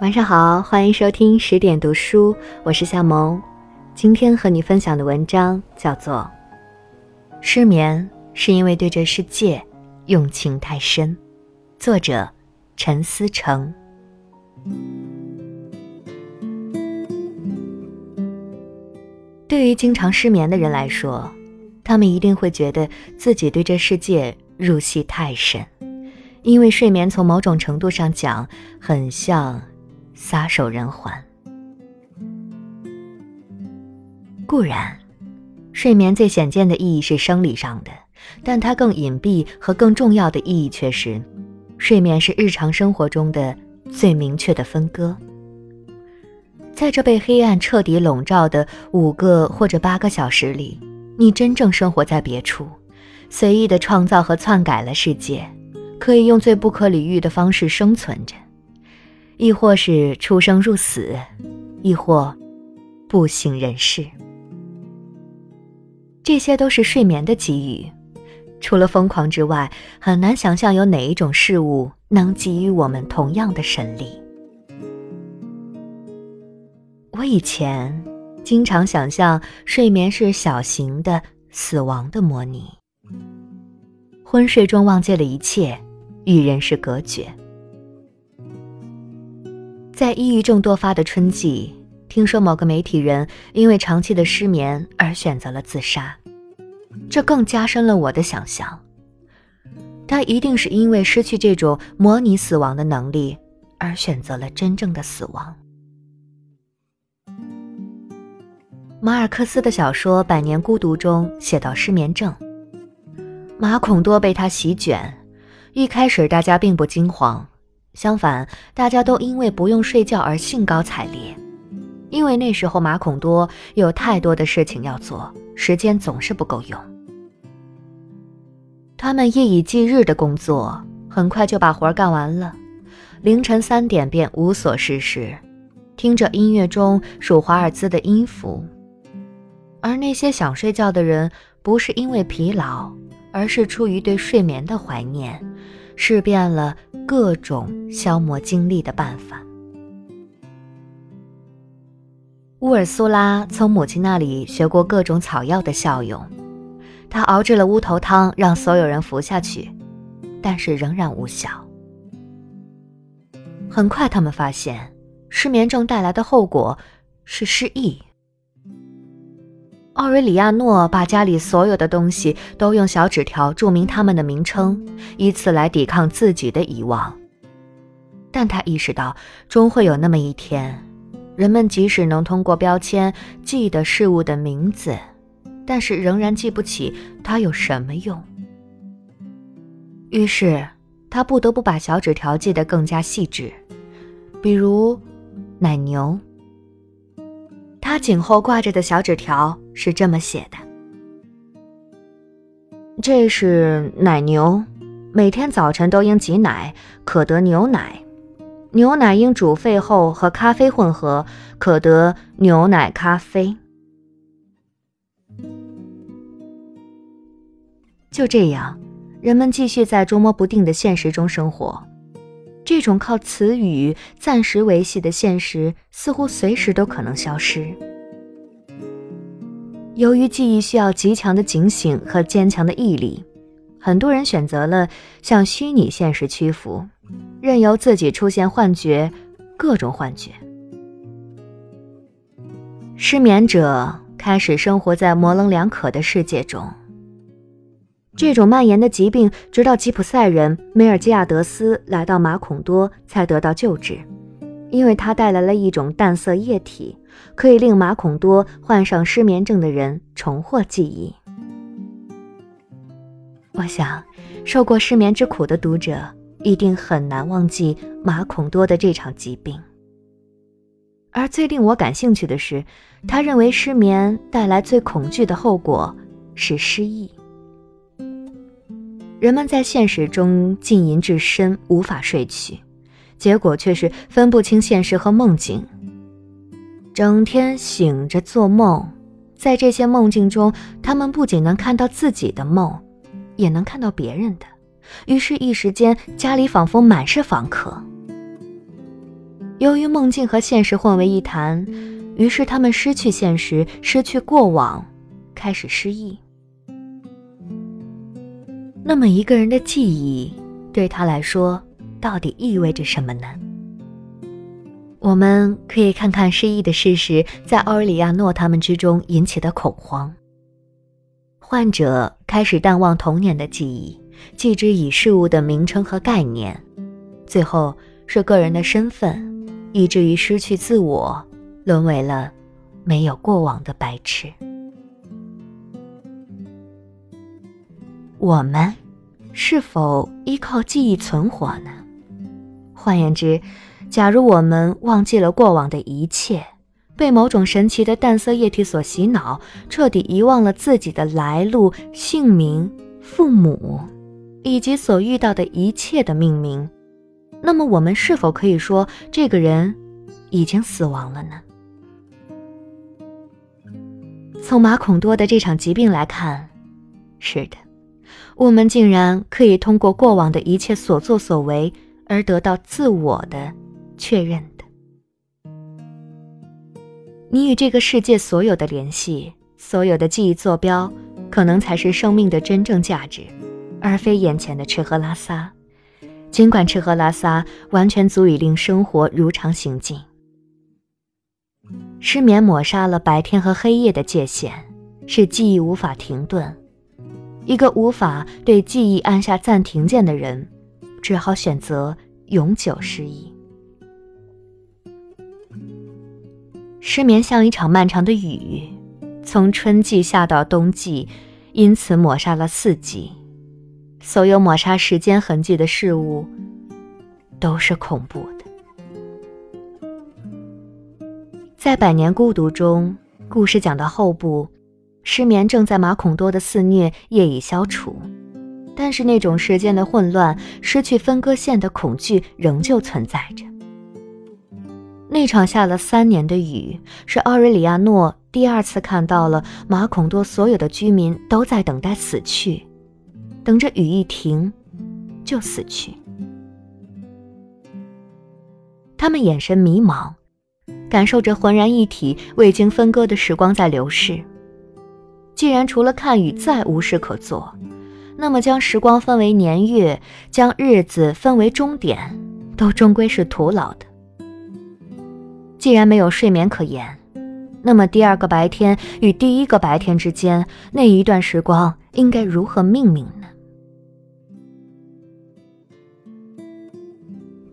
晚上好，欢迎收听十点读书，我是夏萌。今天和你分享的文章叫做《失眠是因为对这世界用情太深》，作者陈思成。对于经常失眠的人来说，他们一定会觉得自己对这世界入戏太深，因为睡眠从某种程度上讲，很像。撒手人寰。固然，睡眠最显见的意义是生理上的，但它更隐蔽和更重要的意义却是，睡眠是日常生活中的最明确的分割。在这被黑暗彻底笼罩的五个或者八个小时里，你真正生活在别处，随意的创造和篡改了世界，可以用最不可理喻的方式生存着。亦或是出生入死，亦或不省人事，这些都是睡眠的给予。除了疯狂之外，很难想象有哪一种事物能给予我们同样的神力。我以前经常想象睡眠是小型的死亡的模拟，昏睡中忘记了一切，与人世隔绝。在抑郁症多发的春季，听说某个媒体人因为长期的失眠而选择了自杀，这更加深了我的想象。他一定是因为失去这种模拟死亡的能力，而选择了真正的死亡。马尔克斯的小说《百年孤独》中写到失眠症，马孔多被他席卷，一开始大家并不惊慌。相反，大家都因为不用睡觉而兴高采烈，因为那时候马孔多有太多的事情要做，时间总是不够用。他们夜以继日的工作，很快就把活干完了，凌晨三点便无所事事，听着音乐中数华尔兹的音符。而那些想睡觉的人，不是因为疲劳，而是出于对睡眠的怀念。试遍了各种消磨精力的办法。乌尔苏拉从母亲那里学过各种草药的效用，她熬制了乌头汤，让所有人服下去，但是仍然无效。很快，他们发现失眠症带来的后果是失忆。奥瑞里亚诺把家里所有的东西都用小纸条注明他们的名称，以此来抵抗自己的遗忘。但他意识到，终会有那么一天，人们即使能通过标签记得事物的名字，但是仍然记不起它有什么用。于是，他不得不把小纸条记得更加细致，比如奶牛。他颈后挂着的小纸条是这么写的：“这是奶牛，每天早晨都应挤奶，可得牛奶；牛奶应煮沸后和咖啡混合，可得牛奶咖啡。”就这样，人们继续在捉摸不定的现实中生活。这种靠词语暂时维系的现实，似乎随时都可能消失。由于记忆需要极强的警醒和坚强的毅力，很多人选择了向虚拟现实屈服，任由自己出现幻觉，各种幻觉。失眠者开始生活在模棱两可的世界中。这种蔓延的疾病，直到吉普赛人梅尔基亚德斯来到马孔多才得到救治，因为他带来了一种淡色液体，可以令马孔多患上失眠症的人重获记忆。我想，受过失眠之苦的读者一定很难忘记马孔多的这场疾病。而最令我感兴趣的是，他认为失眠带来最恐惧的后果是失忆。人们在现实中浸淫至深，无法睡去，结果却是分不清现实和梦境，整天醒着做梦。在这些梦境中，他们不仅能看到自己的梦，也能看到别人的。于是，一时间家里仿佛满是访客。由于梦境和现实混为一谈，于是他们失去现实，失去过往，开始失忆。那么，一个人的记忆对他来说到底意味着什么呢？我们可以看看失忆的事实在奥尔里亚诺他们之中引起的恐慌。患者开始淡忘童年的记忆，记之以事物的名称和概念，最后是个人的身份。以至于失去自我，沦为了没有过往的白痴。我们是否依靠记忆存活呢？换言之，假如我们忘记了过往的一切，被某种神奇的淡色液体所洗脑，彻底遗忘了自己的来路、姓名、父母，以及所遇到的一切的命名。那么，我们是否可以说这个人已经死亡了呢？从马孔多的这场疾病来看，是的，我们竟然可以通过过往的一切所作所为而得到自我的确认的。你与这个世界所有的联系，所有的记忆坐标，可能才是生命的真正价值，而非眼前的吃喝拉撒。尽管吃喝拉撒完全足以令生活如常行进，失眠抹杀了白天和黑夜的界限，使记忆无法停顿。一个无法对记忆按下暂停键的人，只好选择永久失忆。失眠像一场漫长的雨，从春季下到冬季，因此抹杀了四季。所有抹杀时间痕迹的事物，都是恐怖的。在《百年孤独》中，故事讲到后部，失眠正在马孔多的肆虐业已消除，但是那种时间的混乱、失去分割线的恐惧仍旧存在着。那场下了三年的雨，是奥瑞里亚诺第二次看到了马孔多所有的居民都在等待死去。等着雨一停，就死去。他们眼神迷茫，感受着浑然一体、未经分割的时光在流逝。既然除了看雨再无事可做，那么将时光分为年月，将日子分为终点，都终归是徒劳的。既然没有睡眠可言，那么第二个白天与第一个白天之间那一段时光应该如何命名呢？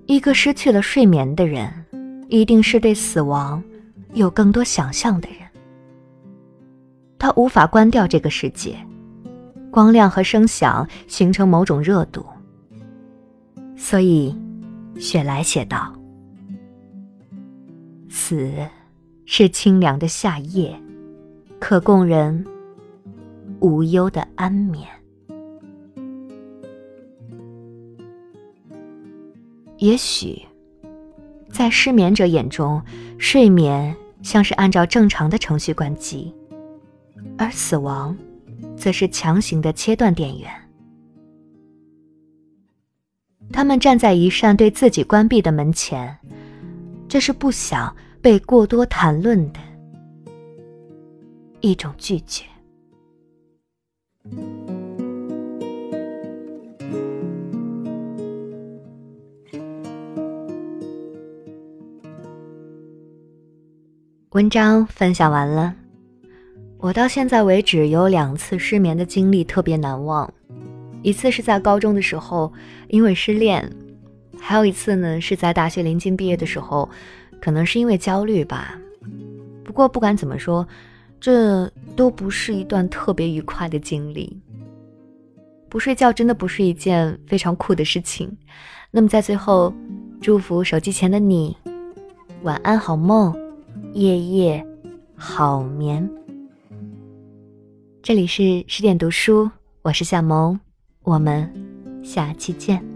一个失去了睡眠的人，一定是对死亡有更多想象的人。他无法关掉这个世界，光亮和声响形成某种热度。所以，雪莱写道：“死是清凉的夏夜，可供人无忧的安眠。”也许，在失眠者眼中，睡眠像是按照正常的程序关机，而死亡，则是强行的切断电源。他们站在一扇对自己关闭的门前，这是不想被过多谈论的一种拒绝。文章分享完了，我到现在为止有两次失眠的经历特别难忘，一次是在高中的时候，因为失恋，还有一次呢是在大学临近毕业的时候，可能是因为焦虑吧。不过不管怎么说，这都不是一段特别愉快的经历。不睡觉真的不是一件非常酷的事情。那么在最后，祝福手机前的你，晚安好梦。夜夜好眠。这里是十点读书，我是夏萌，我们下期见。